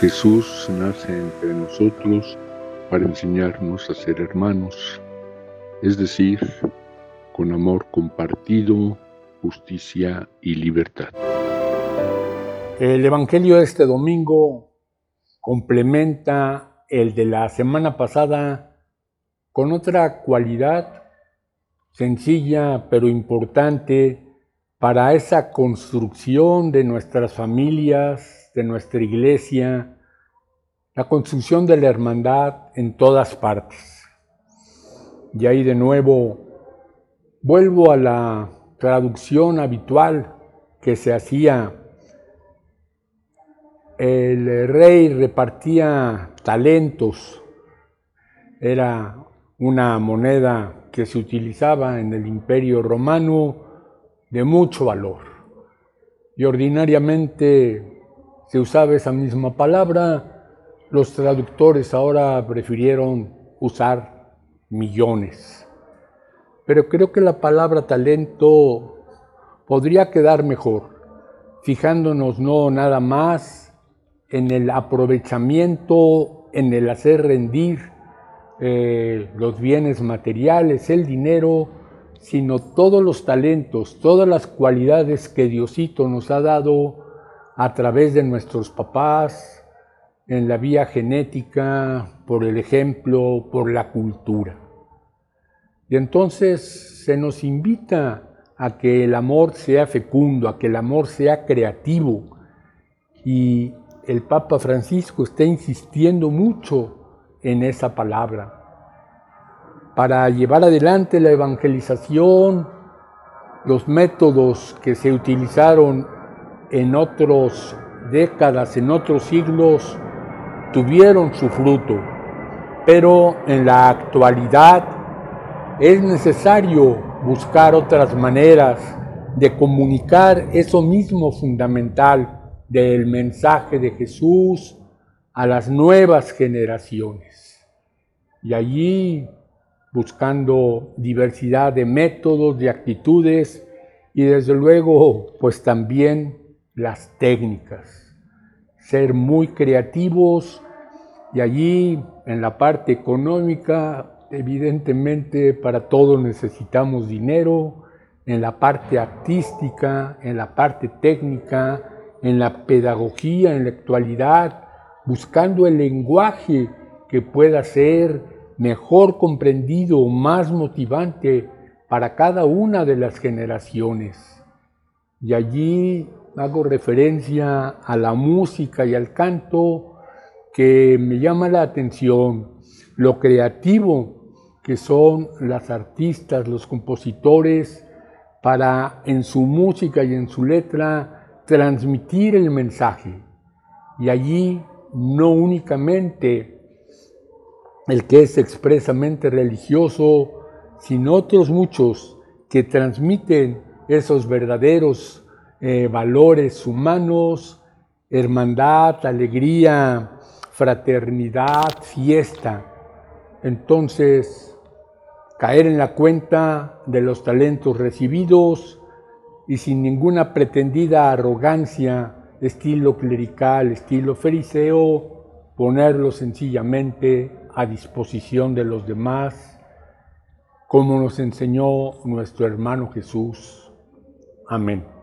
Jesús nace entre nosotros para enseñarnos a ser hermanos, es decir, con amor compartido, justicia y libertad. El Evangelio de este domingo complementa el de la semana pasada con otra cualidad sencilla pero importante para esa construcción de nuestras familias, de nuestra iglesia, la construcción de la hermandad en todas partes. Y ahí de nuevo vuelvo a la traducción habitual que se hacía. El rey repartía talentos, era una moneda que se utilizaba en el imperio romano de mucho valor. Y ordinariamente se usaba esa misma palabra, los traductores ahora prefirieron usar millones. Pero creo que la palabra talento podría quedar mejor, fijándonos no nada más en el aprovechamiento, en el hacer rendir eh, los bienes materiales, el dinero, sino todos los talentos, todas las cualidades que Diosito nos ha dado a través de nuestros papás, en la vía genética, por el ejemplo, por la cultura. Y entonces se nos invita a que el amor sea fecundo, a que el amor sea creativo. Y el Papa Francisco está insistiendo mucho en esa palabra para llevar adelante la evangelización, los métodos que se utilizaron en otras décadas, en otros siglos, tuvieron su fruto. Pero en la actualidad es necesario buscar otras maneras de comunicar eso mismo fundamental del mensaje de Jesús a las nuevas generaciones. Y allí buscando diversidad de métodos, de actitudes y desde luego pues también las técnicas. Ser muy creativos y allí en la parte económica evidentemente para todo necesitamos dinero, en la parte artística, en la parte técnica, en la pedagogía, en la actualidad, buscando el lenguaje que pueda ser mejor comprendido, más motivante para cada una de las generaciones. Y allí hago referencia a la música y al canto que me llama la atención, lo creativo que son las artistas, los compositores, para en su música y en su letra transmitir el mensaje. Y allí no únicamente el que es expresamente religioso, sino otros muchos que transmiten esos verdaderos eh, valores humanos, hermandad, alegría, fraternidad, fiesta. Entonces, caer en la cuenta de los talentos recibidos y sin ninguna pretendida arrogancia, estilo clerical, estilo fariseo, ponerlo sencillamente a disposición de los demás, como nos enseñó nuestro hermano Jesús. Amén.